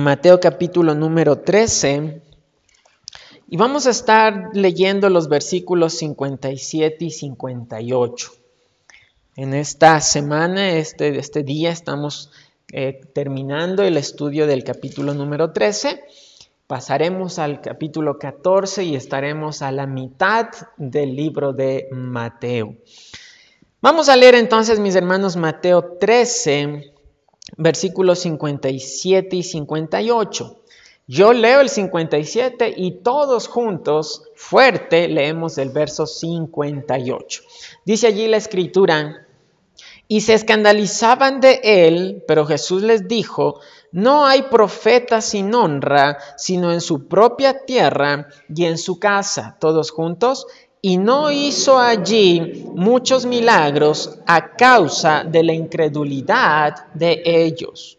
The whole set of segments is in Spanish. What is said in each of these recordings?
Mateo capítulo número 13. Y vamos a estar leyendo los versículos 57 y 58. En esta semana, este, este día, estamos eh, terminando el estudio del capítulo número 13. Pasaremos al capítulo 14 y estaremos a la mitad del libro de Mateo. Vamos a leer entonces, mis hermanos, Mateo 13, versículos 57 y 58. Yo leo el 57 y todos juntos, fuerte, leemos el verso 58. Dice allí la escritura, y se escandalizaban de él, pero Jesús les dijo, no hay profeta sin honra, sino en su propia tierra y en su casa, todos juntos, y no hizo allí muchos milagros a causa de la incredulidad de ellos.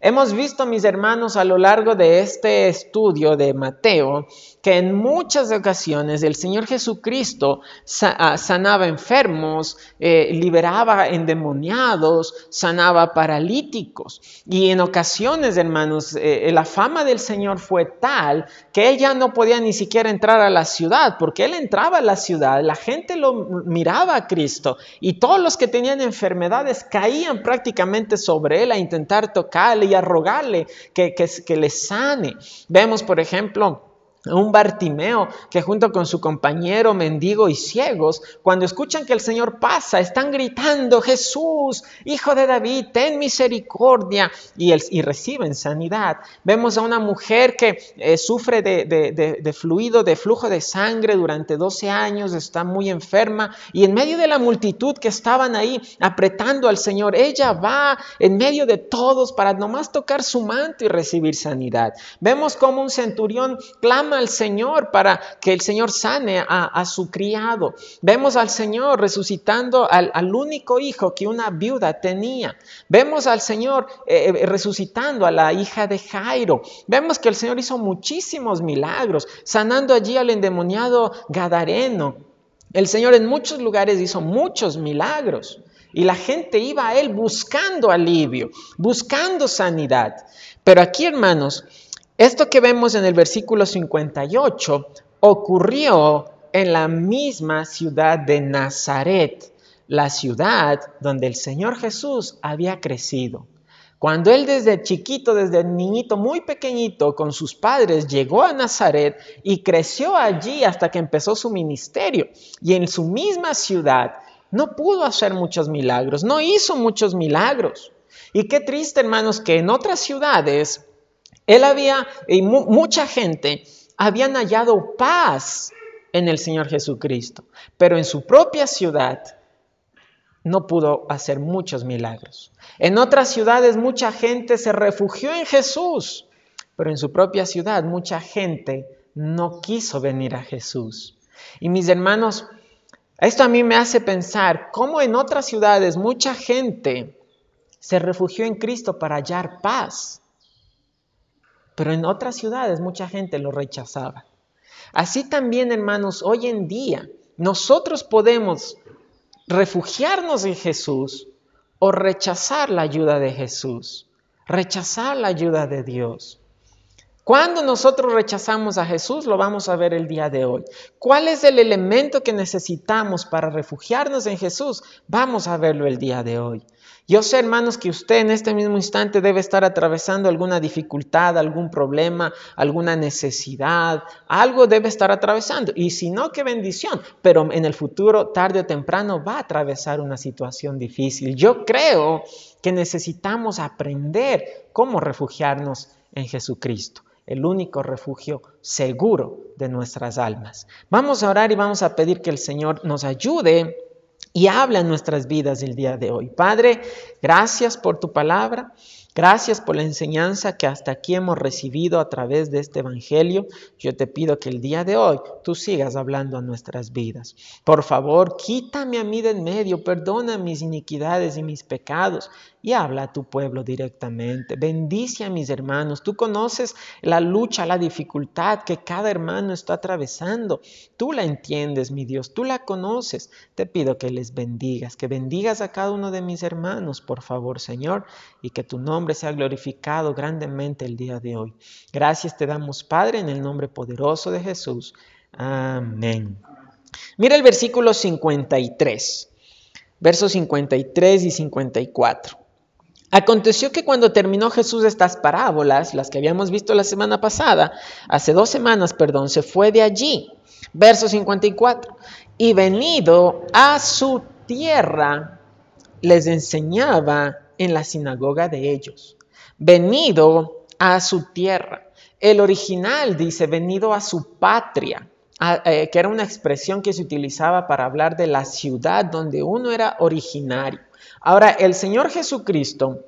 Hemos visto, mis hermanos, a lo largo de este estudio de Mateo, que en muchas ocasiones el Señor Jesucristo ah, sanaba enfermos, eh, liberaba endemoniados, sanaba paralíticos. Y en ocasiones, hermanos, eh, la fama del Señor fue tal que él ya no podía ni siquiera entrar a la ciudad, porque él entraba a la ciudad, la gente lo miraba a Cristo y todos los que tenían enfermedades caían prácticamente sobre él a intentar tocarle y a rogarle que, que le sane. Vemos, por ejemplo, un Bartimeo que junto con su compañero mendigo y ciegos, cuando escuchan que el Señor pasa, están gritando, Jesús, Hijo de David, ten misericordia, y, y reciben sanidad. Vemos a una mujer que eh, sufre de, de, fluido, de flujo de sangre durante 12 años, está muy enferma, y en medio de la multitud que estaban ahí apretando al Señor, ella va en medio de todos para nomás tocar su manto y recibir sanidad. Vemos como un centurión clama al Señor para que el Señor sane a, su criado. Vemos al Señor resucitando al, único hijo que una viuda tenía. Vemos al Señor eh, eh, resucitando a la hija de Jairo. Vemos que el Señor hizo muchísimos milagros, sanando allí al endemoniado Gadareno. El Señor en muchos lugares hizo muchos milagros. Y la gente iba a Él buscando alivio, buscando sanidad. Pero aquí, hermanos, esto que vemos en el versículo 58 ocurrió en la misma ciudad de Nazaret, la ciudad donde el Señor Jesús había crecido. Cuando él desde chiquito, desde niñito muy pequeñito, con sus padres, llegó a Nazaret y creció allí hasta que empezó su ministerio. Y en su misma ciudad no pudo hacer muchos milagros, no hizo muchos milagros. Y qué triste, hermanos, que en otras ciudades él había, y mucha gente habían hallado paz en el Señor Jesucristo, pero en su propia ciudad no pudo hacer muchos milagros. En otras ciudades mucha gente se refugió en Jesús, pero en su propia ciudad mucha gente no quiso venir a Jesús. Y mis hermanos, esto a mí me hace pensar cómo en otras ciudades mucha gente se refugió en Cristo para hallar paz, pero en otras ciudades mucha gente lo rechazaba. Así también, hermanos, hoy en día nosotros podemos refugiarnos en Jesús o rechazar la ayuda de Jesús, rechazar la ayuda de Dios. Cuando nosotros rechazamos a Jesús, lo vamos a ver el día de hoy. ¿Cuál es el elemento que necesitamos para refugiarnos en Jesús? Vamos a verlo el día de hoy. Yo sé, hermanos, que usted en este mismo instante debe estar atravesando alguna dificultad, algún problema, alguna necesidad, algo debe estar atravesando. Y si no, qué bendición. Pero en el futuro, tarde o temprano, va a atravesar una situación difícil. Yo creo que necesitamos aprender cómo refugiarnos en Jesucristo el único refugio seguro de nuestras almas. Vamos a orar y vamos a pedir que el Señor nos ayude y habla en nuestras vidas el día de hoy. Padre, gracias por tu palabra. Gracias por la enseñanza que hasta aquí hemos recibido a través de este Evangelio. Yo te pido que el día de hoy tú sigas hablando a nuestras vidas. Por favor, quítame a mí de en medio, perdona mis iniquidades y mis pecados y habla a tu pueblo directamente. Bendice a mis hermanos. Tú conoces la lucha, la dificultad que cada hermano está atravesando. Tú la entiendes, mi Dios. Tú la conoces. Te pido que les bendigas, que bendigas a cada uno de mis hermanos, por favor, Señor, y que tu nombre sea glorificado grandemente el día de hoy. Gracias te damos, Padre, en el nombre poderoso de Jesús. Amén. Mira el versículo 53, versos 53 y 54. Aconteció que cuando terminó Jesús estas parábolas, las que habíamos visto la semana pasada, hace dos semanas, perdón, se fue de allí. Verso 54. Y venido a su tierra, les enseñaba en la sinagoga de ellos. Venido a su tierra. El original dice, venido a su patria. Eh, que era una expresión que se utilizaba para hablar de la ciudad donde uno era originario. Ahora, el Señor Jesucristo,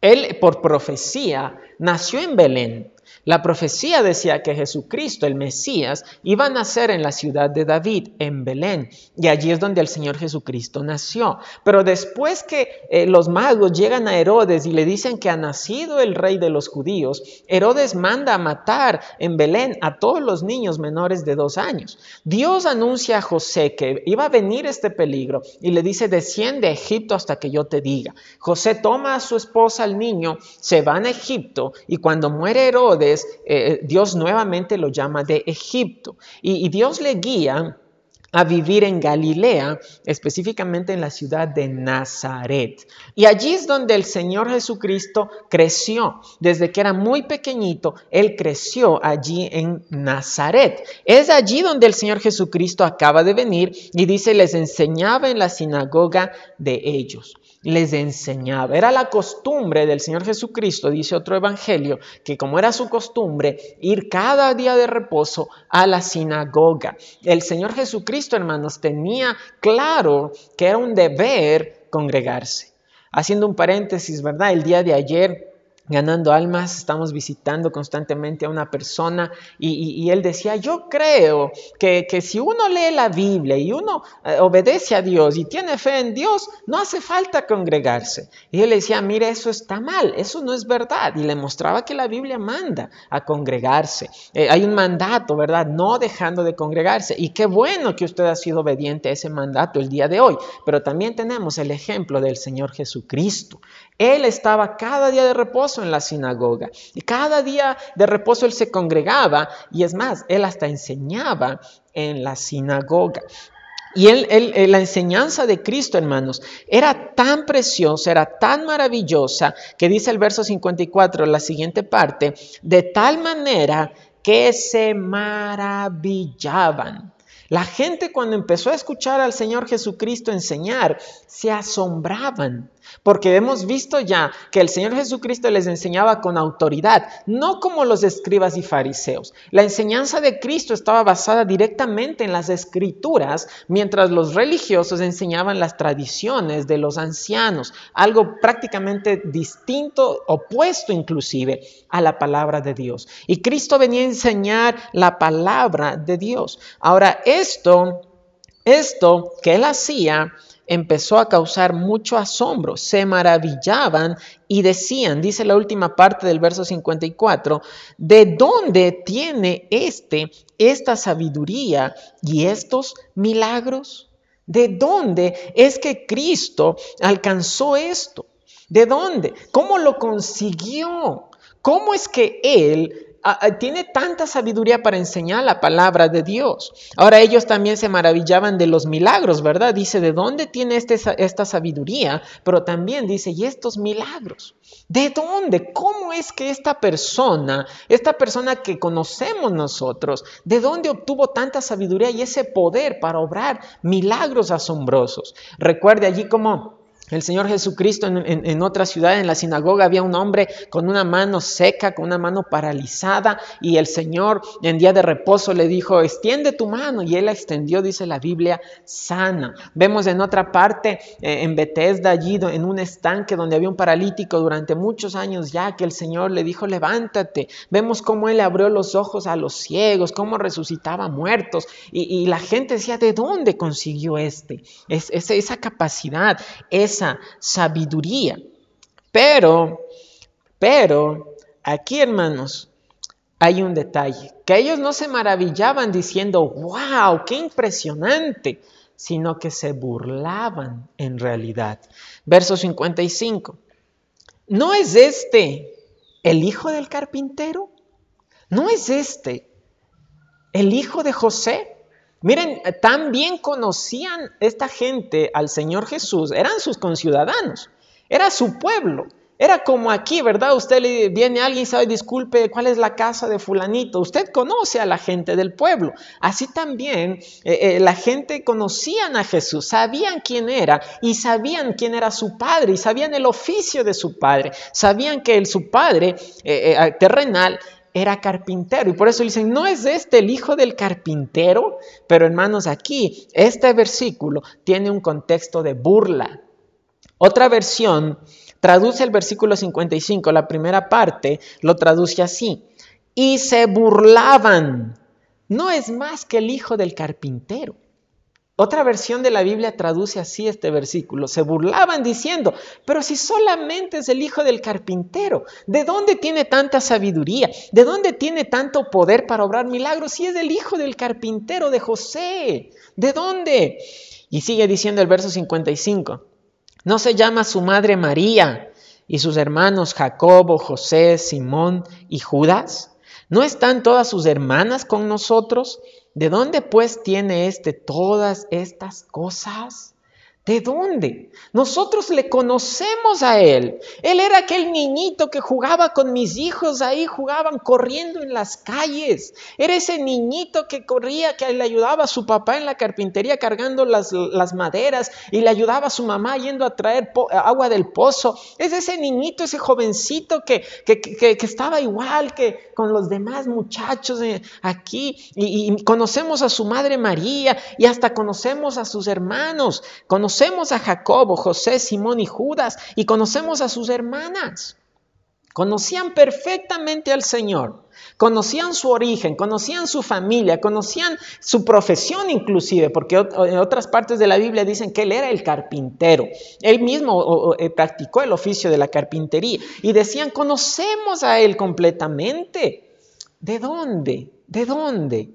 Él por profecía nació en Belén, la profecía decía que Jesucristo, el Mesías, iba a nacer en la ciudad de David, en Belén, y allí es donde el Señor Jesucristo nació. Pero después que eh, los magos llegan a Herodes y le dicen que ha nacido el rey de los judíos, Herodes manda a matar en Belén a todos los niños menores de dos años. Dios anuncia a José que iba a venir este peligro y le dice, desciende a Egipto hasta que yo te diga. José toma a su esposa, al niño, se van a Egipto y cuando muere Herodes, eh, Dios nuevamente lo llama de Egipto. Y Dios le guía a vivir en Galilea, específicamente en la ciudad de Nazaret. Y allí es donde el Señor Jesucristo creció. Desde que era muy pequeñito, Él creció allí en Nazaret. Es allí donde el Señor Jesucristo acaba de venir y dice, les enseñaba en la sinagoga de ellos les enseñaba. Era la costumbre del Señor Jesucristo, dice otro evangelio, que como era su costumbre, ir cada día de reposo a la sinagoga. El Señor Jesucristo, hermanos, tenía claro que era un deber congregarse. Haciendo un paréntesis, ¿verdad? El día de ayer ganando almas, estamos visitando constantemente a una persona y, él decía, yo creo que, si uno lee la Biblia y uno eh, obedece a Dios y tiene fe en Dios, no hace falta congregarse. Y él decía, mire, eso está mal, eso no es verdad. Y le mostraba que la Biblia manda a congregarse. Eh, hay un mandato, ¿verdad? No dejando de congregarse. Y qué bueno que usted ha sido obediente a ese mandato el día de hoy. Pero también tenemos el ejemplo del Señor Jesucristo. Él estaba cada día de reposo en la sinagoga y cada día de reposo él se congregaba y es más, él hasta enseñaba en la sinagoga. Y él, la enseñanza de Cristo, hermanos, era tan preciosa, era tan maravillosa, que dice el verso 54, la siguiente parte, de tal manera que se maravillaban. La gente cuando empezó a escuchar al Señor Jesucristo enseñar, se asombraban. Porque hemos visto ya que el Señor Jesucristo les enseñaba con autoridad, no como los escribas y fariseos. La enseñanza de Cristo estaba basada directamente en las escrituras, mientras los religiosos enseñaban las tradiciones de los ancianos, algo prácticamente distinto, opuesto inclusive a la palabra de Dios. Y Cristo venía a enseñar la palabra de Dios. Ahora, esto, esto que él hacía, empezó a causar mucho asombro, se maravillaban y decían, dice la última parte del verso 54, ¿de dónde tiene este esta sabiduría y estos milagros? ¿De dónde es que Cristo alcanzó esto? ¿De dónde? ¿Cómo lo consiguió? ¿Cómo es que Él tiene tanta sabiduría para enseñar la palabra de Dios. Ahora ellos también se maravillaban de los milagros, ¿verdad? Dice, ¿de dónde tiene este, esta sabiduría? Pero también dice, ¿y estos milagros? ¿De dónde? ¿Cómo es que esta persona, esta persona que conocemos nosotros, de dónde obtuvo tanta sabiduría y ese poder para obrar milagros asombrosos? Recuerde allí como el Señor Jesucristo en, otra ciudad, en la sinagoga, había un hombre con una mano seca, con una mano paralizada, y el Señor en día de reposo le dijo, extiende tu mano, y él la extendió, dice la Biblia, sana. Vemos en otra parte, eh, en Bethesda, allí en un estanque donde había un paralítico durante muchos años ya, que el Señor le dijo, levántate. Vemos cómo él abrió los ojos a los ciegos, cómo resucitaba muertos, y, la gente decía, ¿de dónde consiguió este? Es, esa capacidad, esa sabiduría. Pero, pero, aquí hermanos, hay un detalle, que ellos no se maravillaban diciendo, wow, qué impresionante, sino que se burlaban en realidad. Verso 55. ¿No es este el hijo del carpintero? ¿No es este el hijo de José? Miren, tan bien conocían esta gente al Señor Jesús, eran sus conciudadanos, era su pueblo. Era como aquí, ¿verdad? Usted viene a alguien y sabe, disculpe, ¿cuál es la casa de fulanito? Usted conoce a la gente del pueblo. Así también eh, eh, la gente conocían a Jesús, sabían quién era y sabían quién era su padre y sabían el oficio de su padre. Sabían que el, su padre eh, terrenal era carpintero. Y por eso dicen, ¿no es este el hijo del carpintero? Pero hermanos, aquí este versículo tiene un contexto de burla. Otra versión traduce el versículo 55, la primera parte, lo traduce así. Y se burlaban. No es más que el hijo del carpintero. Otra versión de la Biblia traduce así este versículo. Se burlaban diciendo, pero si solamente es el hijo del carpintero, ¿de dónde tiene tanta sabiduría? ¿De dónde tiene tanto poder para obrar milagros? Si es el hijo del carpintero de José, ¿de dónde? Y sigue diciendo el verso 55. ¿No se llama su madre María y sus hermanos Jacobo, José, Simón y Judas? ¿No están todas sus hermanas con nosotros? ¿De dónde pues tiene éste todas estas cosas? ¿De dónde? Nosotros le conocemos a Él. Él era aquel niñito que jugaba con mis hijos ahí, jugaban corriendo en las calles. Era ese niñito que corría, que le ayudaba a su papá en la carpintería cargando las, maderas y le ayudaba a su mamá yendo a traer agua del pozo. Es ese niñito, ese jovencito que, estaba igual que con los demás muchachos aquí. Y, conocemos a su madre María y hasta conocemos a sus hermanos. A Jacobo, José, Simón y Judas y conocemos a sus hermanas. Conocían perfectamente al Señor, conocían su origen, conocían su familia, conocían su profesión inclusive, porque en otras partes de la Biblia dicen que él era el carpintero. Él mismo eh, practicó el oficio de la carpintería y decían, conocemos a él completamente. ¿De dónde? ¿De dónde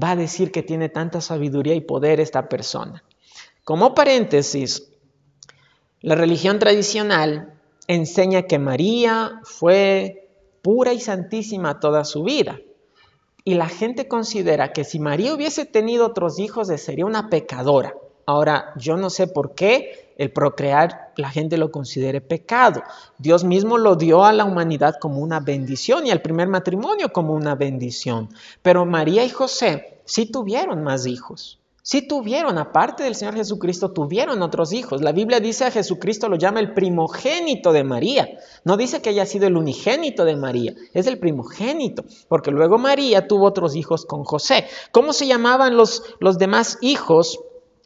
va a decir que tiene tanta sabiduría y poder esta persona? Como paréntesis, la religión tradicional enseña que María fue pura y santísima toda su vida. Y la gente considera que si María hubiese tenido otros hijos, sería una pecadora. Ahora, yo no sé por qué el procrear la gente lo considere pecado. Dios mismo lo dio a la humanidad como una bendición y al primer matrimonio como una bendición. Pero María y José sí tuvieron más hijos. Sí tuvieron, aparte del Señor Jesucristo, tuvieron otros hijos. La Biblia dice a Jesucristo lo llama el primogénito de María. No dice que haya sido el unigénito de María, es el primogénito, porque luego María tuvo otros hijos con José. ¿Cómo se llamaban los, los demás hijos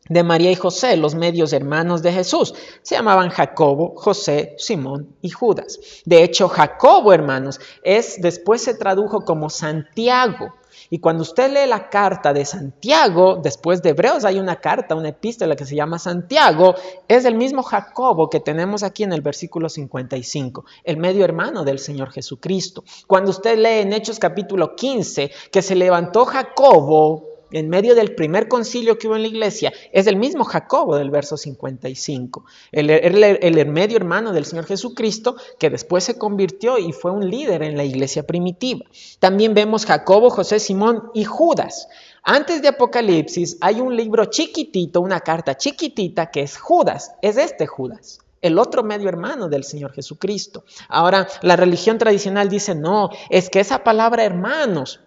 de María y José, los medios hermanos de Jesús. Se llamaban Jacobo, José, Simón y Judas. De hecho, Jacobo, hermanos, es después se tradujo como Santiago. Y cuando usted lee la carta de Santiago, después de Hebreos hay una carta, una epístola que se llama Santiago, es el mismo Jacobo que tenemos aquí en el versículo 55, el medio hermano del Señor Jesucristo. Cuando usted lee en Hechos capítulo 15 que se levantó Jacobo en medio del primer concilio que hubo en la iglesia, es el mismo Jacobo del verso 55, el, el, medio hermano del Señor Jesucristo, que después se convirtió y fue un líder en la iglesia primitiva. También vemos Jacobo, José, Simón y Judas. Antes de Apocalipsis hay un libro chiquitito, una carta chiquitita que es Judas, es este Judas el otro medio hermano del Señor Jesucristo. Ahora, la religión tradicional dice, no, es que esa palabra hermanos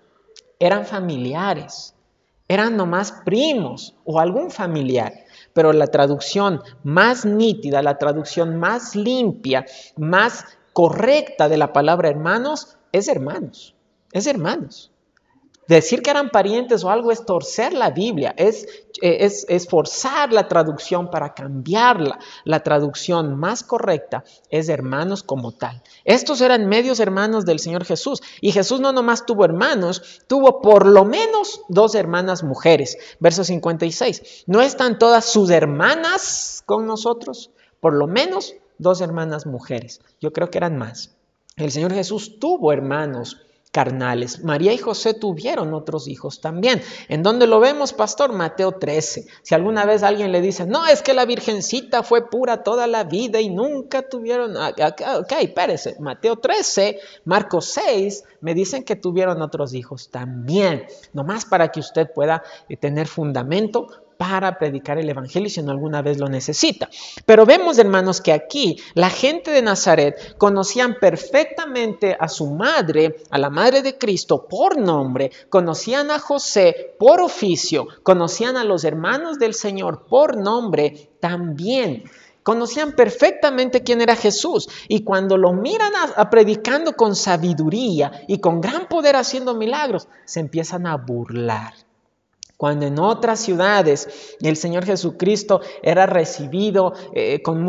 eran familiares eran nomás primos o algún familiar. Pero la traducción más nítida, la traducción más limpia, más correcta de la palabra hermanos es hermanos, es hermanos. Decir que eran parientes o algo es torcer la Biblia, es, es, es, forzar la traducción para cambiarla. La traducción más correcta es hermanos como tal. Estos eran medios hermanos del Señor Jesús. Y Jesús no nomás tuvo hermanos, tuvo por lo menos dos hermanas mujeres. Verso 56. ¿No están todas sus hermanas con nosotros? Por lo menos dos hermanas mujeres. Yo creo que eran más. El Señor Jesús tuvo hermanos carnales. María y José tuvieron otros hijos también. ¿En dónde lo vemos, pastor? Mateo 13. Si alguna vez alguien le dice, no, es que la virgencita fue pura toda la vida y nunca tuvieron... Ah, ah, ah, ok, espérese. Mateo 13, Marcos 6, me dicen que tuvieron otros hijos también. Nomás para que usted pueda eh, tener fundamento para predicar el Evangelio si no alguna vez lo necesita. Pero vemos, hermanos, que aquí la gente de Nazaret conocían perfectamente a su madre, a la madre de Cristo por nombre, conocían a José por oficio, conocían a los hermanos del Señor por nombre también conocían perfectamente quién era Jesús. Y cuando lo miran a, predicando con sabiduría y con gran poder haciendo milagros, se empiezan a burlar. Cuando en otras ciudades el Señor Jesucristo era recibido eh, con,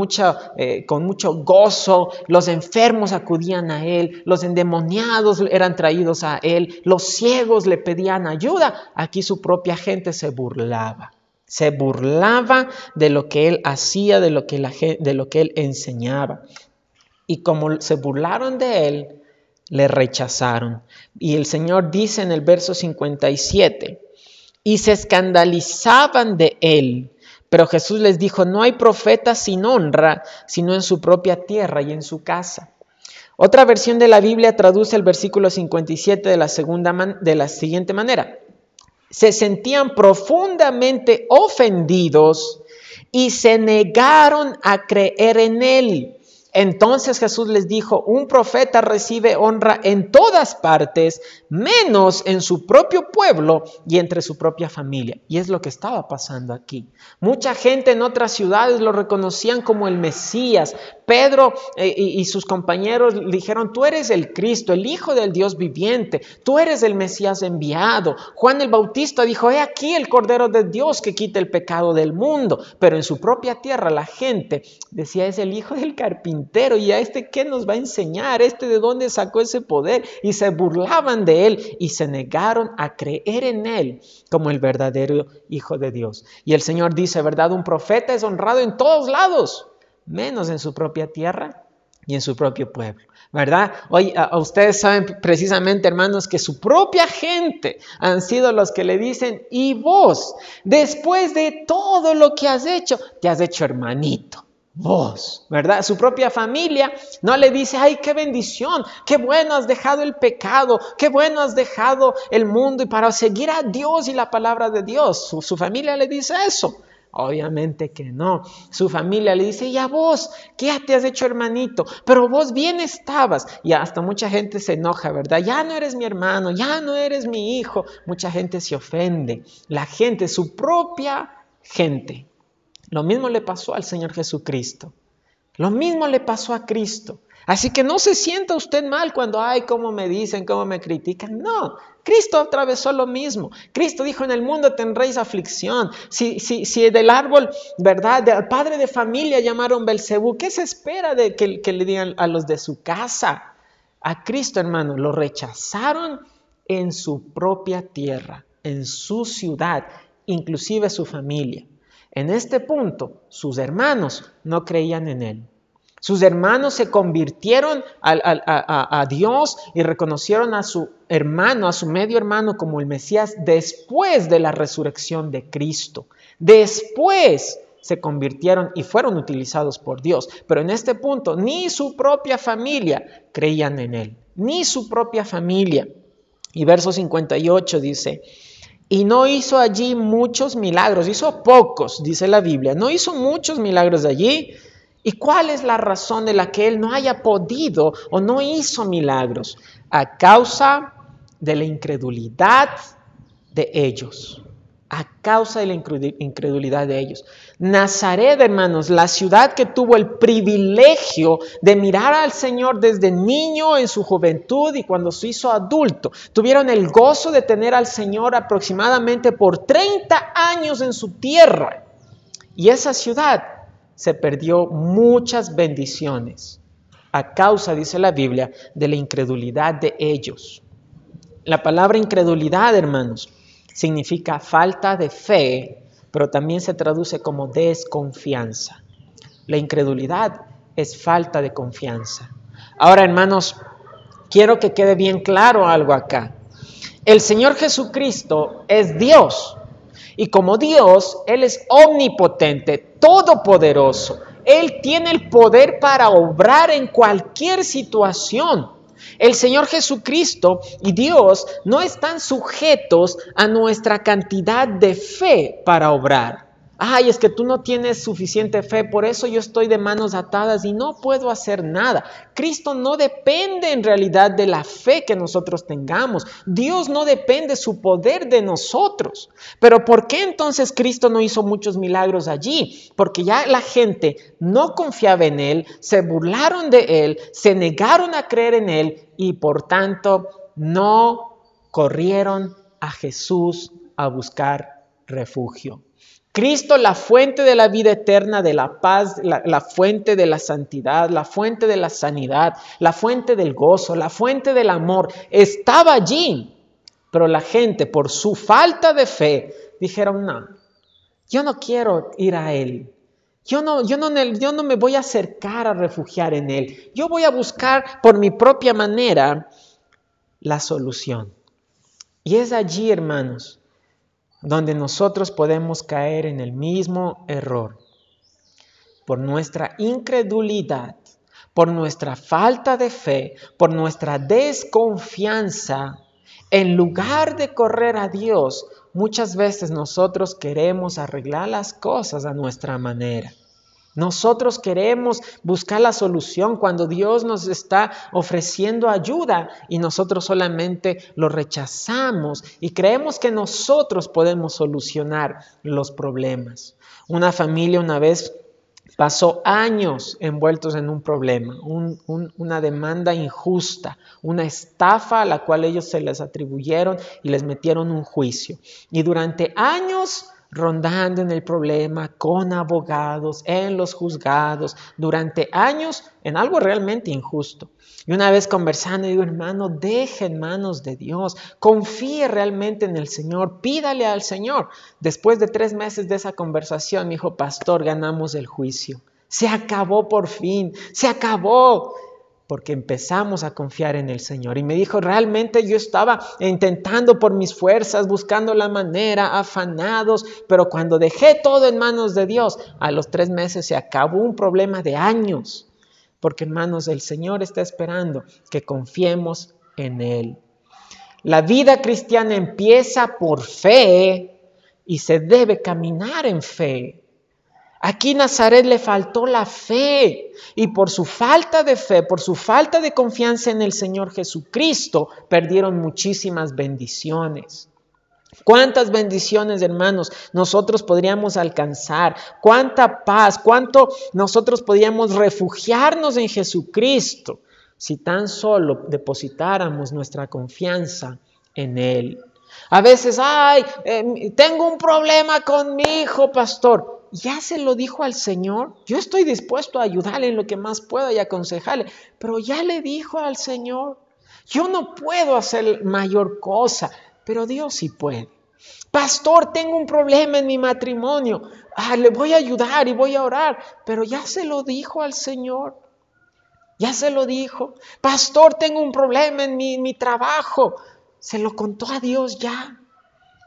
eh, con mucho gozo, los enfermos acudían a Él, los endemoniados eran traídos a Él, los ciegos le pedían ayuda, aquí su propia gente se burlaba. Se burlaba de lo que Él hacía, de lo que, la, de lo que Él enseñaba. Y como se burlaron de Él, le rechazaron. Y el Señor dice en el verso 57, y se escandalizaban de él. Pero Jesús les dijo, no hay profeta sin honra, sino en su propia tierra y en su casa. Otra versión de la Biblia traduce el versículo 57 de la, segunda de la siguiente manera. Se sentían profundamente ofendidos y se negaron a creer en él. Entonces Jesús les dijo, un profeta recibe honra en todas partes, menos en su propio pueblo y entre su propia familia. Y es lo que estaba pasando aquí. Mucha gente en otras ciudades lo reconocían como el Mesías. Pedro eh, y, sus compañeros dijeron, tú eres el Cristo, el Hijo del Dios viviente, tú eres el Mesías enviado. Juan el Bautista dijo, he aquí el Cordero de Dios que quita el pecado del mundo. Pero en su propia tierra la gente decía, es el Hijo del carpintero ¿Y a este qué nos va a enseñar? ¿Este de dónde sacó ese poder? Y se burlaban de él y se negaron a creer en él como el verdadero Hijo de Dios. Y el Señor dice, ¿verdad? Un profeta es honrado en todos lados, menos en su propia tierra y en su propio pueblo. ¿verdad? Hoy ustedes saben precisamente, hermanos, que su propia gente han sido los que le dicen, y vos, después de todo lo que has hecho, te has hecho hermanito vos, ¿verdad? Su propia familia no le dice, ay, qué bendición, qué bueno has dejado el pecado, qué bueno has dejado el mundo y para seguir a Dios y la palabra de Dios. Su, familia le dice eso. Obviamente que no. Su familia le dice, ya vos, ¿qué te has hecho hermanito? Pero vos bien estabas. Y hasta mucha gente se enoja, ¿verdad? Ya no eres mi hermano, ya no eres mi hijo. Mucha gente se ofende. La gente, su propia gente, lo mismo le pasó al Señor Jesucristo. Lo mismo le pasó a Cristo. Así que no se sienta usted mal cuando, ay, cómo me dicen, cómo me critican. No, Cristo atravesó lo mismo. Cristo dijo, en el mundo tendréis aflicción. Si, si, si del árbol, ¿verdad? Del padre de familia llamaron Belcebú, ¿qué se espera de que, que le digan a los de su casa? A Cristo, hermano, lo rechazaron en su propia tierra, en su ciudad, inclusive su familia. En este punto, sus hermanos no creían en él. Sus hermanos se convirtieron a, Dios y reconocieron a su hermano, a su medio hermano como el Mesías después de la resurrección de Cristo. Después se convirtieron y fueron utilizados por Dios. Pero en este punto ni su propia familia creían en Él, ni su propia familia. Y verso 58 dice, y no hizo allí muchos milagros, hizo pocos, dice la Biblia, no hizo muchos milagros allí. ¿Y cuál es la razón de la que él no haya podido o no hizo milagros? A causa de la incredulidad de ellos a causa de la incredulidad de ellos. Nazaret, hermanos, la ciudad que tuvo el privilegio de mirar al Señor desde niño en su juventud y cuando se hizo adulto, tuvieron el gozo de tener al Señor aproximadamente por 30 años en su tierra. Y esa ciudad se perdió muchas bendiciones a causa, dice la Biblia, de la incredulidad de ellos. La palabra incredulidad, hermanos, significa falta de fe, pero también se traduce como desconfianza. La incredulidad es falta de confianza. Ahora, hermanos, quiero que quede bien claro algo acá. El Señor Jesucristo es Dios. Y como Dios, Él es omnipotente, todopoderoso. Él tiene el poder para obrar en cualquier situación. El Señor Jesucristo y Dios no están sujetos a nuestra cantidad de fe para obrar ay, es que tú no tienes suficiente fe, por eso yo estoy de manos atadas y no puedo hacer nada. Cristo no depende en realidad de la fe que nosotros tengamos. Dios no depende su poder de nosotros. Pero ¿por qué entonces Cristo no hizo muchos milagros allí? Porque ya la gente no confiaba en Él, se burlaron de Él, se negaron a creer en Él y por tanto no corrieron a Jesús a buscar refugio. Cristo, la fuente de la vida eterna, de la paz, la, fuente de la santidad, la fuente de la sanidad, la fuente del gozo, la fuente del amor, estaba allí. Pero la gente, por su falta de fe, dijeron, no, yo no quiero ir a Él. Yo no, yo, no, yo no me voy a acercar a refugiar en Él. Yo voy a buscar por mi propia manera la solución. Y es allí, hermanos, donde nosotros podemos caer en el mismo error. Por nuestra incredulidad, por nuestra falta de fe, por nuestra desconfianza, en lugar de correr a Dios, muchas veces nosotros queremos arreglar las cosas a nuestra manera. Nosotros queremos buscar la solución cuando Dios nos está ofreciendo ayuda y nosotros solamente lo rechazamos y creemos que nosotros podemos solucionar los problemas. Una familia una vez pasó años envueltos en un problema, una demanda injusta, una estafa a la cual ellos se les atribuyeron y les metieron un juicio. Y durante años rondando en el problema con abogados, en los juzgados, durante años, en algo realmente injusto. Y una vez conversando, digo, hermano, deje en manos de Dios, confíe realmente en el Señor, pídale al Señor. Después de tres meses de esa conversación, mi hijo pastor, ganamos el juicio. Se acabó por fin, se acabó porque empezamos a confiar en el Señor. Y me dijo, realmente yo estaba intentando por mis fuerzas, buscando la manera, afanados, pero cuando dejé todo en manos de Dios, a los tres meses se acabó un problema de años. Porque hermanos, el Señor está esperando que confiemos en Él. La vida cristiana empieza por fe y se debe caminar en fe. Aquí Nazaret le faltó la fe y por su falta de fe, por su falta de confianza en el Señor Jesucristo, perdieron muchísimas bendiciones. ¿Cuántas bendiciones, hermanos, nosotros podríamos alcanzar? ¿Cuánta paz? ¿Cuánto nosotros podríamos refugiarnos en Jesucristo si tan solo depositáramos nuestra confianza en Él? A veces, ay, eh, tengo un problema con mi hijo, pastor ya se lo dijo al Señor. Yo estoy dispuesto a ayudarle en lo que más pueda y aconsejarle, pero ya le dijo al Señor. Yo no puedo hacer mayor cosa, pero Dios sí puede. Pastor, tengo un problema en mi matrimonio. Ah, le voy a ayudar y voy a orar, pero ya se lo dijo al Señor. Ya se lo dijo. Pastor, tengo un problema en mi, mi trabajo. Se lo contó a Dios ya.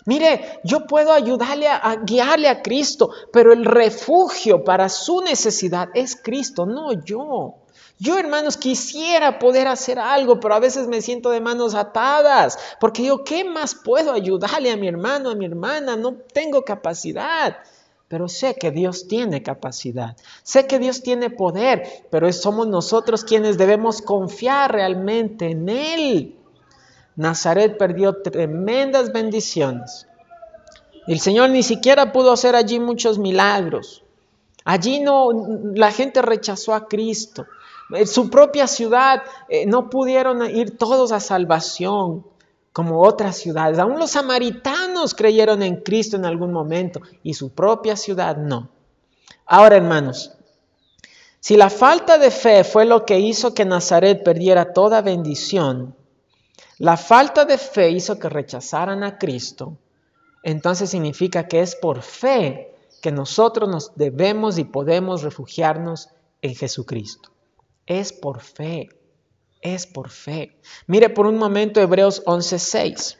Mire, yo puedo ayudarle a, guiarle a Cristo, pero el refugio para su necesidad es Cristo, no yo. Yo, hermanos, quisiera poder hacer algo, pero a veces me siento de manos atadas, porque yo, ¿qué más puedo ayudarle a mi hermano, a mi hermana? No tengo capacidad. Pero sé que Dios tiene capacidad, sé que Dios tiene poder, pero somos nosotros quienes debemos confiar realmente en Él. Nazaret perdió tremendas bendiciones. El Señor ni siquiera pudo hacer allí muchos milagros. Allí no, la gente rechazó a Cristo. En su propia ciudad eh, no pudieron ir todos a salvación como otras ciudades. Aún los samaritanos creyeron en Cristo en algún momento y su propia ciudad no. Ahora, hermanos, si la falta de fe fue lo que hizo que Nazaret perdiera toda bendición, la falta de fe hizo que rechazaran a Cristo, entonces significa que es por fe que nosotros nos debemos y podemos refugiarnos en Jesucristo. Es por fe, es por fe. Mire por un momento Hebreos 11:6.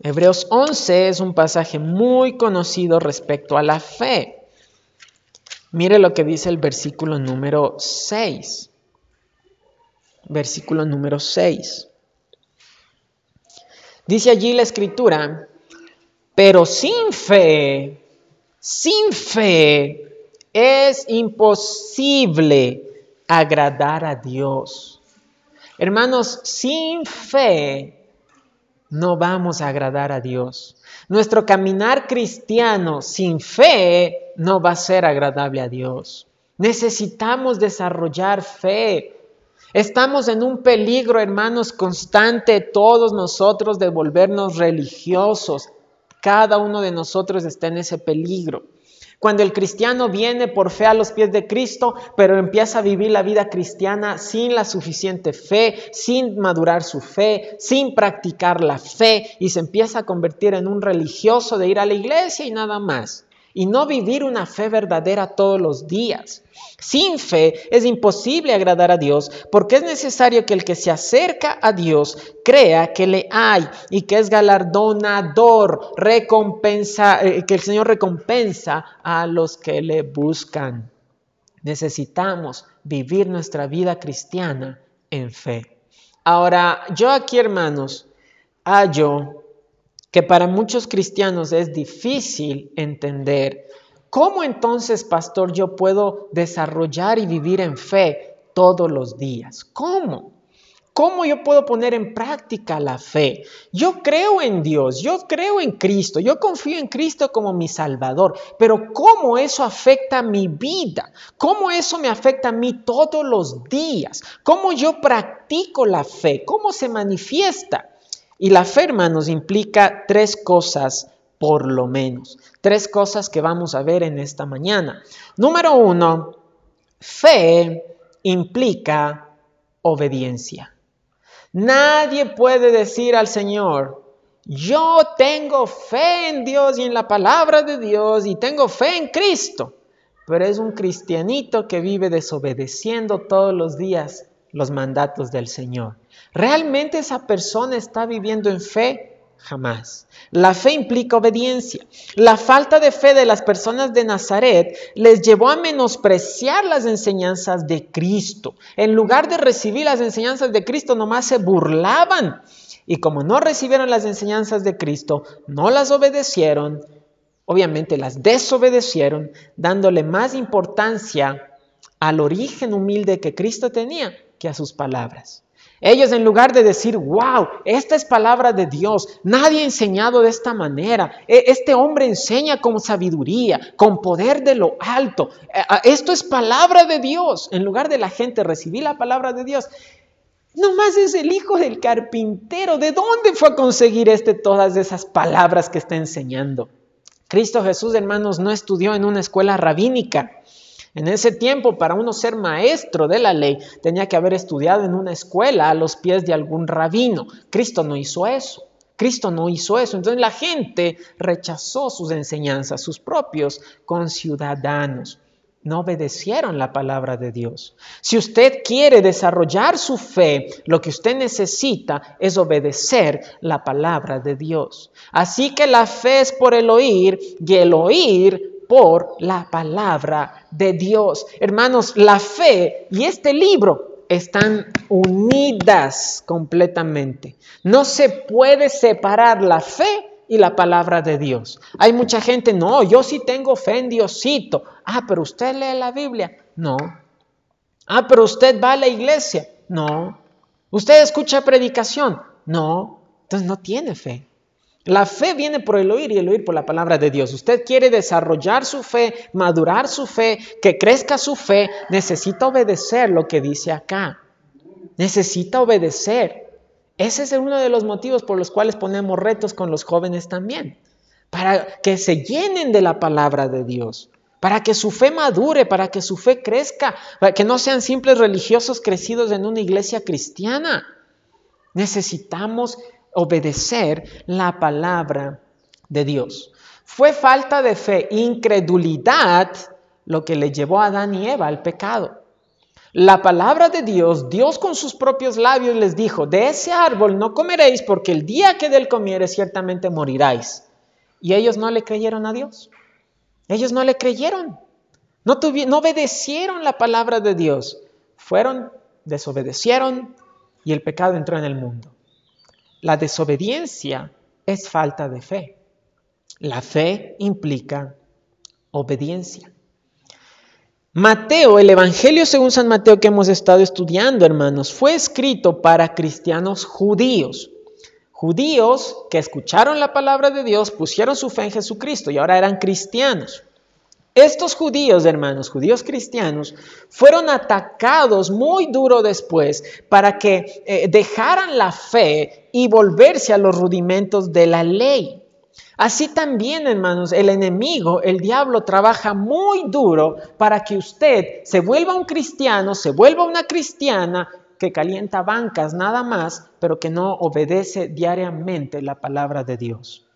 Hebreos 11 es un pasaje muy conocido respecto a la fe. Mire lo que dice el versículo número 6. Versículo número 6. Dice allí la escritura, pero sin fe, sin fe es imposible agradar a Dios. Hermanos, sin fe no vamos a agradar a Dios. Nuestro caminar cristiano sin fe no va a ser agradable a Dios. Necesitamos desarrollar fe. Estamos en un peligro, hermanos, constante todos nosotros de volvernos religiosos. Cada uno de nosotros está en ese peligro. Cuando el cristiano viene por fe a los pies de Cristo, pero empieza a vivir la vida cristiana sin la suficiente fe, sin madurar su fe, sin practicar la fe y se empieza a convertir en un religioso de ir a la iglesia y nada más y no vivir una fe verdadera todos los días. Sin fe es imposible agradar a Dios porque es necesario que el que se acerca a Dios crea que le hay y que es galardonador, recompensa, eh, que el Señor recompensa a los que le buscan. Necesitamos vivir nuestra vida cristiana en fe. Ahora, yo aquí, hermanos, hallo que para muchos cristianos es difícil entender. ¿Cómo entonces, pastor, yo puedo desarrollar y vivir en fe todos los días? ¿Cómo? ¿Cómo yo puedo poner en práctica la fe? Yo creo en Dios, yo creo en Cristo, yo confío en Cristo como mi Salvador, pero ¿cómo eso afecta mi vida? ¿Cómo eso me afecta a mí todos los días? ¿Cómo yo practico la fe? ¿Cómo se manifiesta? Y la fe, hermanos, implica tres cosas por lo menos. Tres cosas que vamos a ver en esta mañana. Número uno, fe implica obediencia. Nadie puede decir al Señor, yo tengo fe en Dios y en la palabra de Dios y tengo fe en Cristo, pero es un cristianito que vive desobedeciendo todos los días los mandatos del Señor. ¿Realmente esa persona está viviendo en fe? Jamás. La fe implica obediencia. La falta de fe de las personas de Nazaret les llevó a menospreciar las enseñanzas de Cristo. En lugar de recibir las enseñanzas de Cristo, nomás se burlaban. Y como no recibieron las enseñanzas de Cristo, no las obedecieron, obviamente las desobedecieron, dándole más importancia al origen humilde que Cristo tenía que a sus palabras. Ellos en lugar de decir, wow, esta es palabra de Dios, nadie ha enseñado de esta manera, e, este hombre enseña con sabiduría, con poder de lo alto, e, esto es palabra de Dios, en lugar de la gente recibir la palabra de Dios, nomás es el hijo del carpintero, ¿de dónde fue a conseguir este todas esas palabras que está enseñando? Cristo Jesús, hermanos, no estudió en una escuela rabínica. En ese tiempo, para uno ser maestro de la ley, tenía que haber estudiado en una escuela a los pies de algún rabino. Cristo no hizo eso. Cristo no hizo eso. Entonces la gente rechazó sus enseñanzas, sus propios conciudadanos. No obedecieron la palabra de Dios. Si usted quiere desarrollar su fe, lo que usted necesita es obedecer la palabra de Dios. Así que la fe es por el oír y el oír por la palabra de Dios. Hermanos, la fe y este libro están unidas completamente. No se puede separar la fe y la palabra de Dios. Hay mucha gente, no, yo sí tengo fe en Diosito. Ah, pero usted lee la Biblia. No. Ah, pero usted va a la iglesia. No. Usted escucha predicación. No. Entonces no tiene fe. La fe viene por el oír y el oír por la palabra de Dios. Usted quiere desarrollar su fe, madurar su fe, que crezca su fe, necesita obedecer lo que dice acá. Necesita obedecer. Ese es uno de los motivos por los cuales ponemos retos con los jóvenes también. Para que se llenen de la palabra de Dios. Para que su fe madure, para que su fe crezca, para que no sean simples religiosos crecidos en una iglesia cristiana. Necesitamos obedecer la palabra de Dios. Fue falta de fe, incredulidad, lo que le llevó a Adán y Eva al pecado. La palabra de Dios, Dios con sus propios labios les dijo, de ese árbol no comeréis porque el día que del comieres ciertamente moriráis. Y ellos no le creyeron a Dios. Ellos no le creyeron. No, no obedecieron la palabra de Dios. Fueron, desobedecieron y el pecado entró en el mundo. La desobediencia es falta de fe. La fe implica obediencia. Mateo, el Evangelio según San Mateo que hemos estado estudiando, hermanos, fue escrito para cristianos judíos. Judíos que escucharon la palabra de Dios, pusieron su fe en Jesucristo y ahora eran cristianos. Estos judíos, hermanos, judíos cristianos, fueron atacados muy duro después para que eh, dejaran la fe y volverse a los rudimentos de la ley. Así también, hermanos, el enemigo, el diablo, trabaja muy duro para que usted se vuelva un cristiano, se vuelva una cristiana que calienta bancas nada más, pero que no obedece diariamente la palabra de Dios.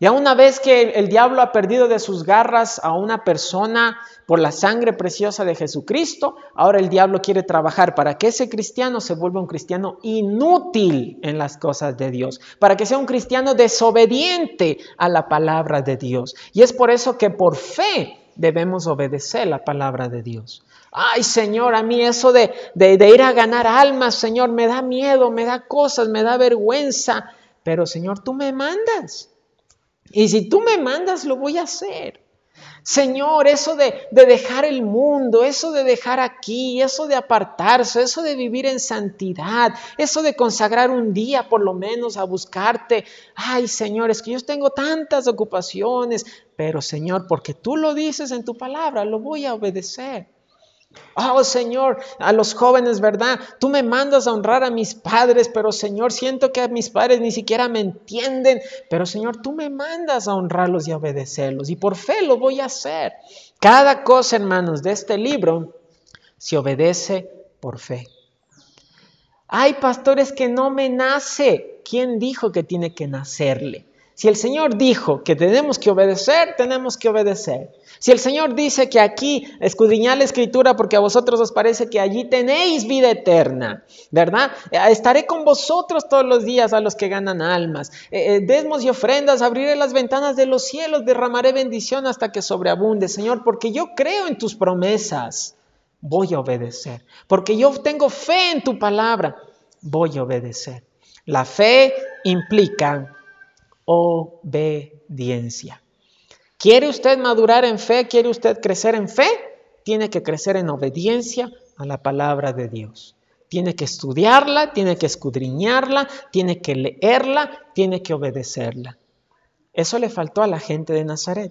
Ya una vez que el, diablo ha perdido de sus garras a una persona por la sangre preciosa de Jesucristo, ahora el diablo quiere trabajar para que ese cristiano se vuelva un cristiano inútil en las cosas de Dios, para que sea un cristiano desobediente a la palabra de Dios. Y es por eso que por fe debemos obedecer la palabra de Dios. Ay, Señor, a mí eso de, ir a ganar almas, Señor, me da miedo, me da cosas, me da vergüenza. Pero, Señor, tú me mandas. Y si tú me mandas, lo voy a hacer. Señor, eso de, dejar el mundo, eso de dejar aquí, eso de apartarse, eso de vivir en santidad, eso de consagrar un día por lo menos a buscarte. Ay, Señor, es que yo tengo tantas ocupaciones, pero Señor, porque tú lo dices en tu palabra, lo voy a obedecer. Oh Señor, a los jóvenes, ¿verdad? Tú me mandas a honrar a mis padres, pero Señor, siento que a mis padres ni siquiera me entienden, pero Señor, tú me mandas a honrarlos y a obedecerlos y por fe lo voy a hacer. Cada cosa, hermanos, de este libro se obedece por fe. Hay pastores que no me nace. ¿Quién dijo que tiene que nacerle? Si el Señor dijo que tenemos que obedecer, tenemos que obedecer. Si el Señor dice que aquí escudriñad la escritura porque a vosotros os parece que allí tenéis vida eterna, ¿verdad? Eh, estaré con vosotros todos los días a los que ganan almas. Eh, eh, desmos y ofrendas, abriré las ventanas de los cielos, derramaré bendición hasta que sobreabunde, Señor, porque yo creo en tus promesas. Voy a obedecer. Porque yo tengo fe en tu palabra. Voy a obedecer. La fe implica obediencia. ¿Quiere usted madurar en fe? ¿Quiere usted crecer en fe? Tiene que crecer en obediencia a la palabra de Dios. Tiene que estudiarla, tiene que escudriñarla, tiene que leerla, tiene que obedecerla. Eso le faltó a la gente de Nazaret.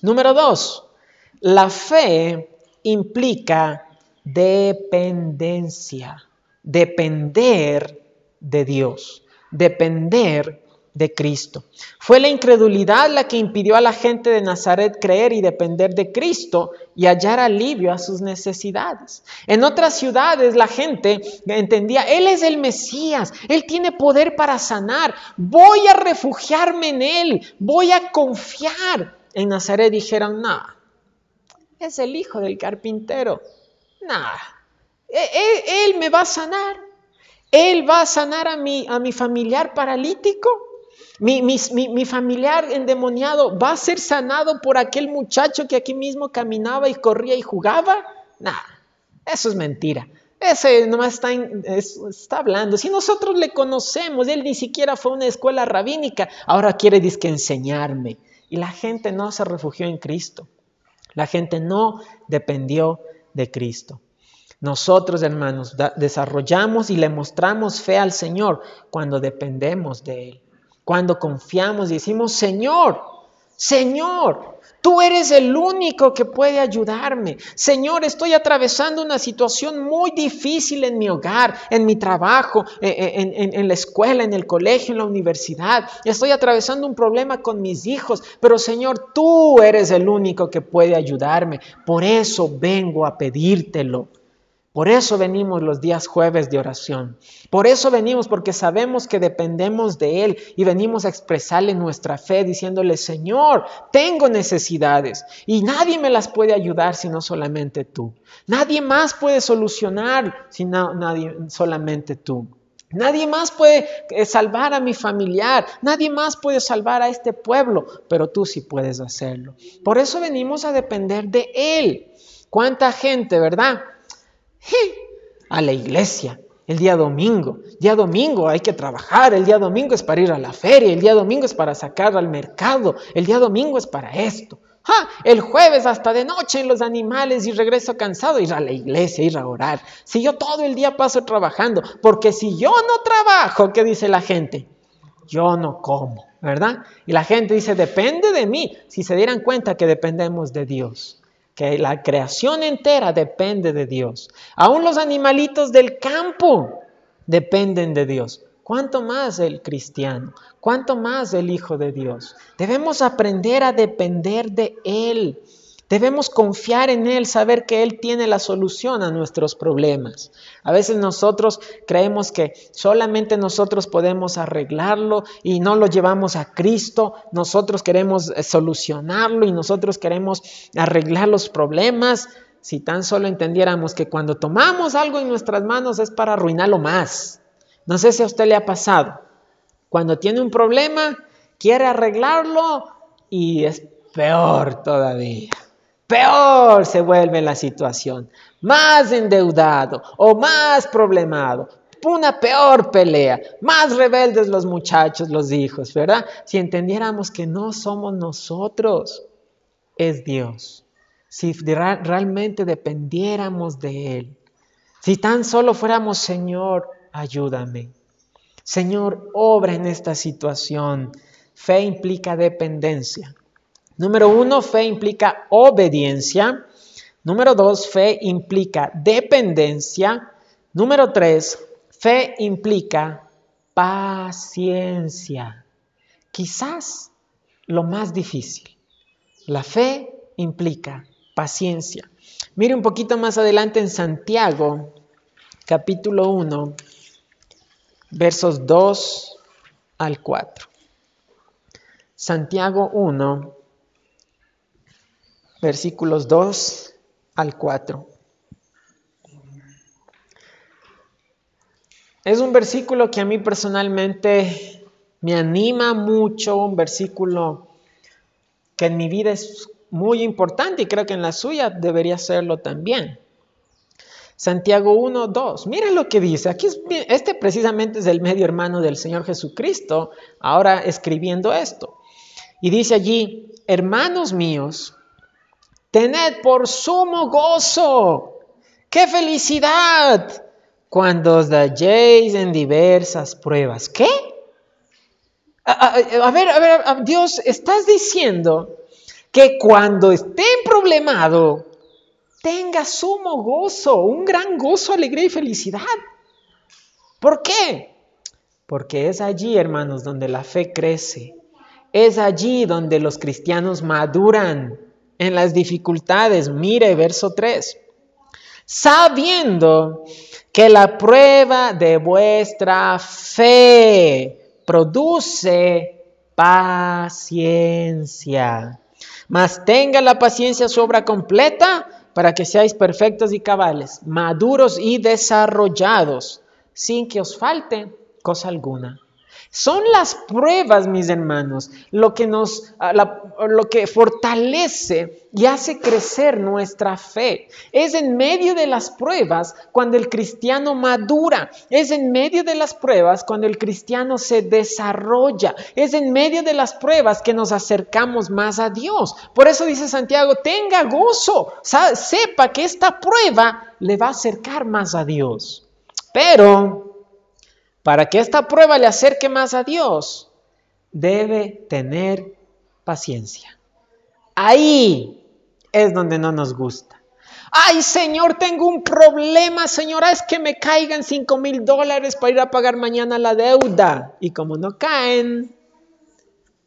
Número dos, la fe implica dependencia, depender de Dios, depender de Cristo. Fue la incredulidad la que impidió a la gente de Nazaret creer y depender de Cristo y hallar alivio a sus necesidades. En otras ciudades la gente entendía, Él es el Mesías, Él tiene poder para sanar, voy a refugiarme en Él, voy a confiar. En Nazaret dijeron, no, es el hijo del carpintero, nada, e-, e-, él, me va a sanar, Él va a sanar a mi, a mi familiar paralítico. Mi, familiar endemoniado va a ser sanado por aquel muchacho que aquí mismo caminaba y corría y jugaba. Nah, eso es mentira. Ese nomás está, está hablando. Si nosotros le conocemos, él ni siquiera fue a una escuela rabínica, ahora quiere disque enseñarme. Y la gente no se refugió en Cristo. La gente no dependió de Cristo. Nosotros, hermanos, desarrollamos y le mostramos fe al Señor cuando dependemos de Él. Cuando confiamos y decimos, Señor, Señor, tú eres el único que puede ayudarme. Señor, estoy atravesando una situación muy difícil en mi hogar, en mi trabajo, eh, eh, en, en la escuela, en el colegio, en la universidad. Estoy atravesando un problema con mis hijos, pero Señor, tú eres el único que puede ayudarme. Por eso vengo a pedírtelo. Por eso venimos los días jueves de oración. Por eso venimos porque sabemos que dependemos de Él y venimos a expresarle nuestra fe diciéndole, Señor, tengo necesidades y nadie me las puede ayudar sino solamente tú. Nadie más puede solucionar sino nadie, solamente tú. Nadie más puede eh, salvar a mi familiar, nadie más puede salvar a este pueblo, pero tú sí puedes hacerlo. Por eso venimos a depender de Él. ¿Cuánta gente, verdad? A la iglesia. El día domingo, día domingo hay que trabajar, el día domingo es para ir a la feria, el día domingo es para sacar al mercado, el día domingo es para esto. El jueves hasta de noche en los animales y regreso cansado, ir a la iglesia, ir a orar. Si yo todo el día paso trabajando, porque si yo no trabajo, ¿qué dice la gente? Yo no como, ¿verdad? Y la gente dice, depende de mí, si se dieran cuenta que dependemos de Dios que la creación entera depende de Dios. Aún los animalitos del campo dependen de Dios. ¿Cuánto más el cristiano? ¿Cuánto más el Hijo de Dios? Debemos aprender a depender de Él. Debemos confiar en Él, saber que Él tiene la solución a nuestros problemas. A veces nosotros creemos que solamente nosotros podemos arreglarlo y no lo llevamos a Cristo. Nosotros queremos eh, solucionarlo y nosotros queremos arreglar los problemas. Si tan solo entendiéramos que cuando tomamos algo en nuestras manos es para arruinarlo más. No sé si a usted le ha pasado. Cuando tiene un problema, quiere arreglarlo y es peor todavía peor se vuelve la situación, más endeudado o más problemado, una peor pelea, más rebeldes los muchachos, los hijos, ¿verdad? Si entendiéramos que no somos nosotros, es Dios. Si realmente dependiéramos de Él, si tan solo fuéramos, Señor, ayúdame. Señor, obra en esta situación. Fe implica dependencia. Número uno, fe implica obediencia. Número dos, fe implica dependencia. Número tres, fe implica paciencia. Quizás lo más difícil. La fe implica paciencia. Mire un poquito más adelante en Santiago, capítulo 1, versos 2 al 4. Santiago 1, versículos 2 al 4. Es un versículo que a mí personalmente me anima mucho, un versículo que en mi vida es muy importante y creo que en la suya debería serlo también. Santiago 1, 2. Miren lo que dice. Aquí este precisamente es el medio hermano del Señor Jesucristo, ahora escribiendo esto. Y dice allí, hermanos míos, Tened por sumo gozo. ¡Qué felicidad! Cuando os halléis en diversas pruebas. ¿Qué? A, ver, a ver, Dios, estás diciendo que cuando esté problemado, tenga sumo gozo, un gran gozo, alegría y felicidad. ¿Por qué? Porque es allí, hermanos, donde la fe crece. Es allí donde los cristianos maduran en las dificultades. Mire verso 3. Sabiendo que la prueba de vuestra fe produce paciencia. Mas tenga la paciencia su obra completa para que seáis perfectos y cabales, maduros y desarrollados, sin que os falte cosa alguna. Son las pruebas, mis hermanos, lo que nos, ah, lo que fortalece y hace crecer nuestra fe. Es en medio de las pruebas cuando el cristiano madura. Es en medio de las pruebas cuando el cristiano se desarrolla. Es en medio de las pruebas que nos acercamos más a Dios. Por eso dice Santiago, tenga gozo. Sepa que esta prueba le va a acercar más a Dios. Pero para que esta prueba le acerque más a Dios, debe tener paciencia. Ahí es donde no nos gusta. Ay, Señor, tengo un problema, señora, es que me caigan 5 mil dólares para ir a pagar mañana la deuda. Y como no caen,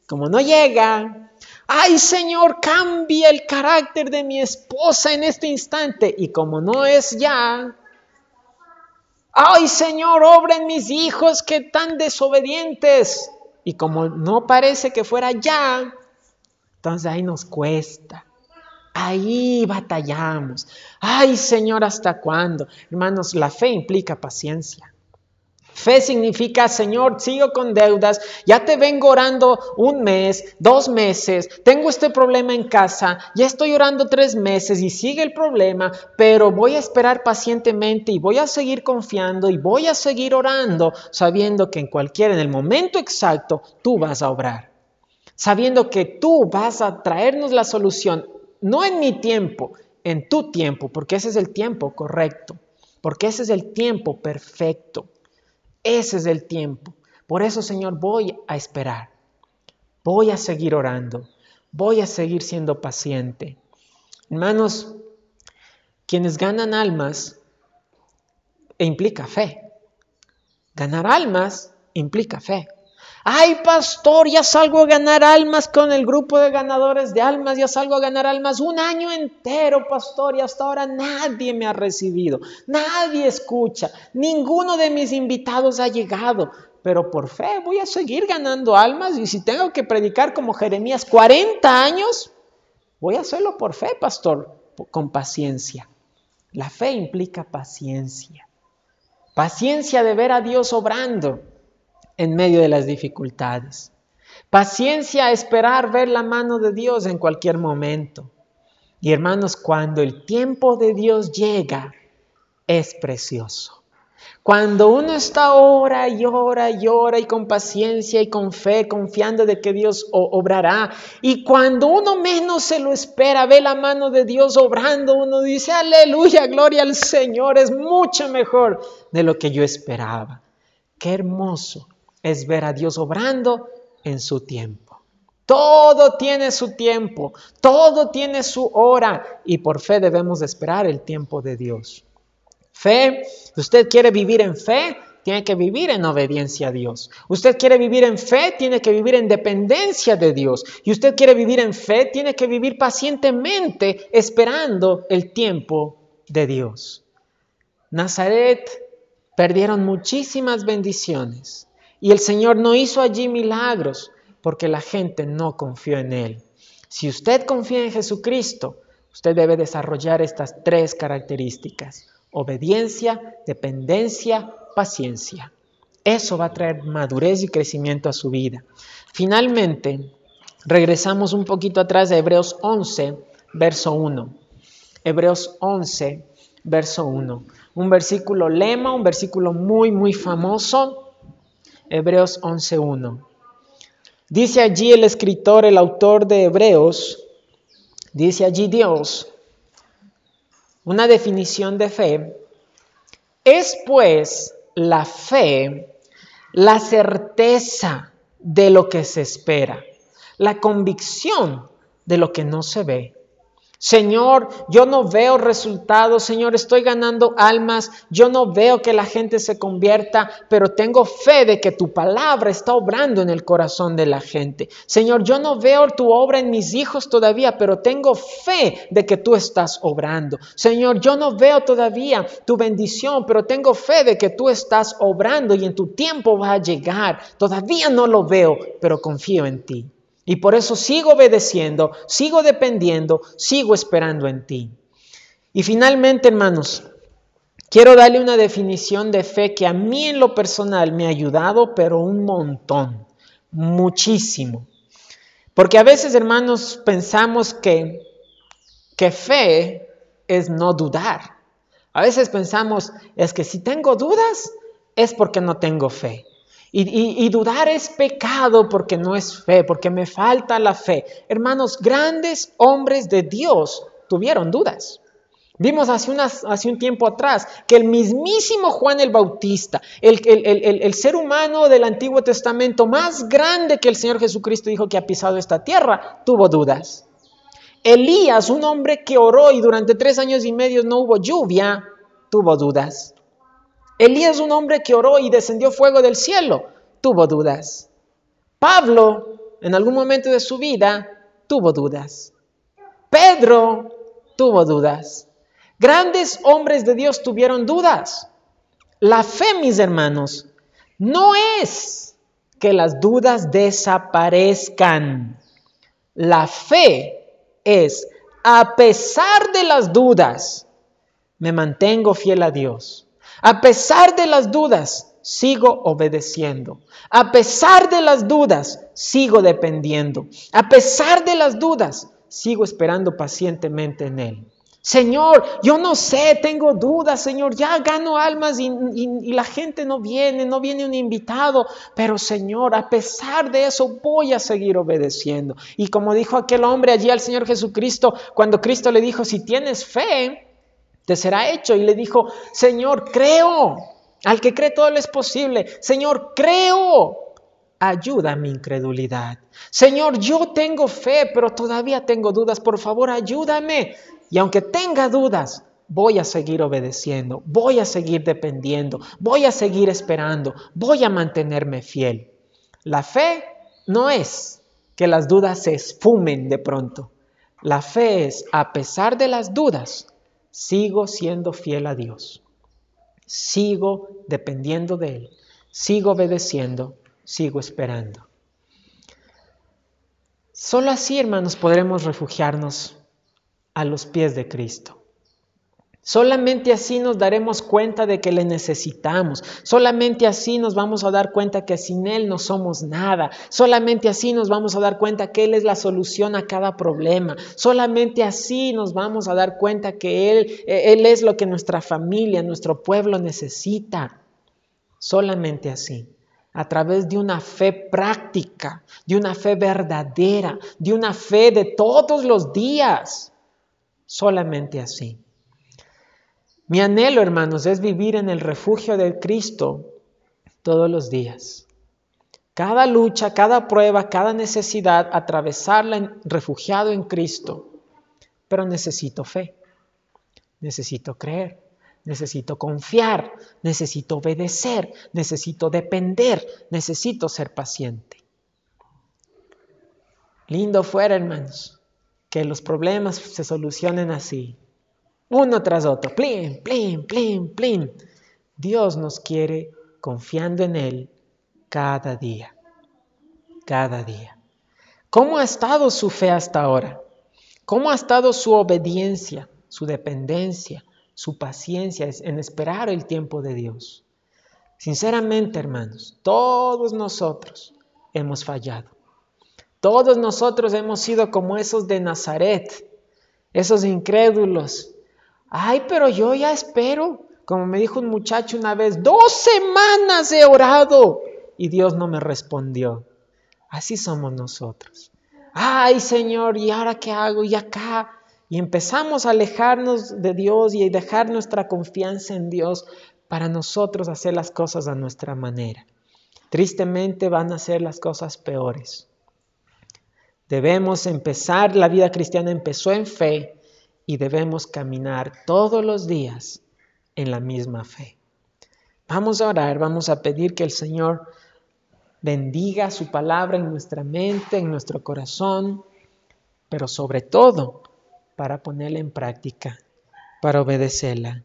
como no llega, ay, Señor, cambia el carácter de mi esposa en este instante. Y como no es ya, ay Señor, obra en mis hijos que tan desobedientes. Y como no parece que fuera ya, entonces ahí nos cuesta. Ahí batallamos. Ay Señor, ¿hasta cuándo? Hermanos, la fe implica paciencia. Fe significa, Señor, sigo con deudas, ya te vengo orando un mes, dos meses, tengo este problema en casa, ya estoy orando tres meses y sigue el problema, pero voy a esperar pacientemente y voy a seguir confiando y voy a seguir orando, sabiendo que en cualquier, en el momento exacto, tú vas a obrar. Sabiendo que tú vas a traernos la solución, no en mi tiempo, en tu tiempo, porque ese es el tiempo correcto, porque ese es el tiempo perfecto. Ese es el tiempo. Por eso, Señor, voy a esperar. Voy a seguir orando. Voy a seguir siendo paciente. Hermanos, quienes ganan almas e implica fe. Ganar almas implica fe. Ay, pastor, ya salgo a ganar almas con el grupo de ganadores de almas, ya salgo a ganar almas un año entero, pastor, y hasta ahora nadie me ha recibido, nadie escucha, ninguno de mis invitados ha llegado, pero por fe voy a seguir ganando almas y si tengo que predicar como Jeremías 40 años, voy a hacerlo por fe, pastor, con paciencia. La fe implica paciencia, paciencia de ver a Dios obrando en medio de las dificultades. Paciencia esperar ver la mano de Dios en cualquier momento. Y hermanos, cuando el tiempo de Dios llega, es precioso. Cuando uno está ora y ora y ora y con paciencia y con fe, confiando de que Dios obrará. Y cuando uno menos se lo espera, ve la mano de Dios obrando, uno dice, aleluya, gloria al Señor, es mucho mejor de lo que yo esperaba. Qué hermoso es ver a Dios obrando en su tiempo. Todo tiene su tiempo, todo tiene su hora y por fe debemos esperar el tiempo de Dios. Fe, usted quiere vivir en fe, tiene que vivir en obediencia a Dios. Usted quiere vivir en fe, tiene que vivir en dependencia de Dios. Y usted quiere vivir en fe, tiene que vivir pacientemente esperando el tiempo de Dios. Nazaret perdieron muchísimas bendiciones y el Señor no hizo allí milagros porque la gente no confió en Él. Si usted confía en Jesucristo, usted debe desarrollar estas tres características. Obediencia, dependencia, paciencia. Eso va a traer madurez y crecimiento a su vida. Finalmente, regresamos un poquito atrás de Hebreos 11, verso 1. Hebreos 11, verso 1. Un versículo lema, un versículo muy, muy famoso Hebreos 11.1. Dice allí el escritor, el autor de Hebreos, dice allí Dios, una definición de fe, es pues la fe la certeza de lo que se espera, la convicción de lo que no se ve. Señor, yo no veo resultados, Señor, estoy ganando almas, yo no veo que la gente se convierta, pero tengo fe de que tu palabra está obrando en el corazón de la gente. Señor, yo no veo tu obra en mis hijos todavía, pero tengo fe de que tú estás obrando. Señor, yo no veo todavía tu bendición, pero tengo fe de que tú estás obrando y en tu tiempo va a llegar. Todavía no lo veo, pero confío en ti. Y por eso sigo obedeciendo, sigo dependiendo, sigo esperando en ti. Y finalmente, hermanos, quiero darle una definición de fe que a mí en lo personal me ha ayudado, pero un montón, muchísimo. Porque a veces, hermanos, pensamos que, que fe es no dudar. A veces pensamos, es que si tengo dudas, es porque no tengo fe. Y, dudar es pecado porque no es fe, porque me falta la fe. Hermanos, grandes hombres de Dios tuvieron dudas. Vimos hace, un tiempo atrás que el mismísimo Juan el Bautista, el, ser humano del Antiguo Testamento más grande que el Señor Jesucristo dijo que ha pisado esta tierra, tuvo dudas. Elías, un hombre que oró y durante tres años y medio no hubo lluvia, tuvo dudas. Elías, un hombre que oró y descendió fuego del cielo, tuvo dudas. Pablo, en algún momento de su vida, tuvo dudas. Pedro tuvo dudas. Grandes hombres de Dios tuvieron dudas. La fe, mis hermanos, no es que las dudas desaparezcan. La fe es, a pesar de las dudas, me mantengo fiel a Dios. A pesar de las dudas, sigo obedeciendo. A pesar de las dudas, sigo dependiendo. A pesar de las dudas, sigo esperando pacientemente en Él. Señor, yo no sé, tengo dudas, Señor, ya gano almas y, la gente no viene, no viene un invitado, pero Señor, a pesar de eso voy a seguir obedeciendo. Y como dijo aquel hombre allí al Señor Jesucristo, cuando Cristo le dijo, si tienes fe, te será hecho. Y le dijo, Señor, creo, al que cree todo lo es posible. Señor, creo, ayuda a mi incredulidad. Señor, yo tengo fe, pero todavía tengo dudas. Por favor, ayúdame. Y aunque tenga dudas, voy a seguir obedeciendo, voy a seguir dependiendo, voy a seguir esperando, voy a mantenerme fiel. La fe no es que las dudas se esfumen de pronto. La fe es, a pesar de las dudas, sigo siendo fiel a Dios. Sigo dependiendo de Él. Sigo obedeciendo. Sigo esperando. Solo así, hermanos, podremos refugiarnos a los pies de Cristo. Solamente así nos daremos cuenta de que le necesitamos. Solamente así nos vamos a dar cuenta que sin Él no somos nada. Solamente así nos vamos a dar cuenta que Él es la solución a cada problema. Solamente así nos vamos a dar cuenta que Él, eh, Él es lo que nuestra familia, nuestro pueblo necesita. Solamente así. A través de una fe práctica, de una fe verdadera, de una fe de todos los días Solamente así. Mi anhelo, hermanos, es vivir en el refugio de Cristo todos los días. Cada lucha, cada prueba, cada necesidad, atravesarla refugiado en Cristo. Pero necesito fe, necesito creer, necesito confiar, necesito obedecer, necesito depender, necesito ser paciente. Lindo fuera, hermanos, que los problemas se solucionen así, uno tras otro, plin, plin, plin, plin. Dios nos quiere confiando en Él cada día, cada día. ¿Cómo ha estado su fe hasta ahora? ¿Cómo ha estado su obediencia, su dependencia, su paciencia en esperar el tiempo de Dios? Sinceramente, hermanos, todos nosotros hemos fallado. Todos nosotros hemos sido como esos de Nazaret, esos incrédulos. Ay, pero yo ya espero, como me dijo un muchacho una vez, dos semanas he orado y Dios no me respondió. Así somos nosotros. Ay, Señor, ¿y ahora qué hago? Y acá. Y empezamos a alejarnos de Dios y dejar nuestra confianza en Dios para nosotros hacer las cosas a nuestra manera. Tristemente van a ser las cosas peores. Debemos empezar, la vida cristiana empezó en fe y debemos caminar todos los días en la misma fe. Vamos a orar, vamos a pedir que el Señor bendiga su palabra en nuestra mente, en nuestro corazón, pero sobre todo para ponerla en práctica, para obedecerla.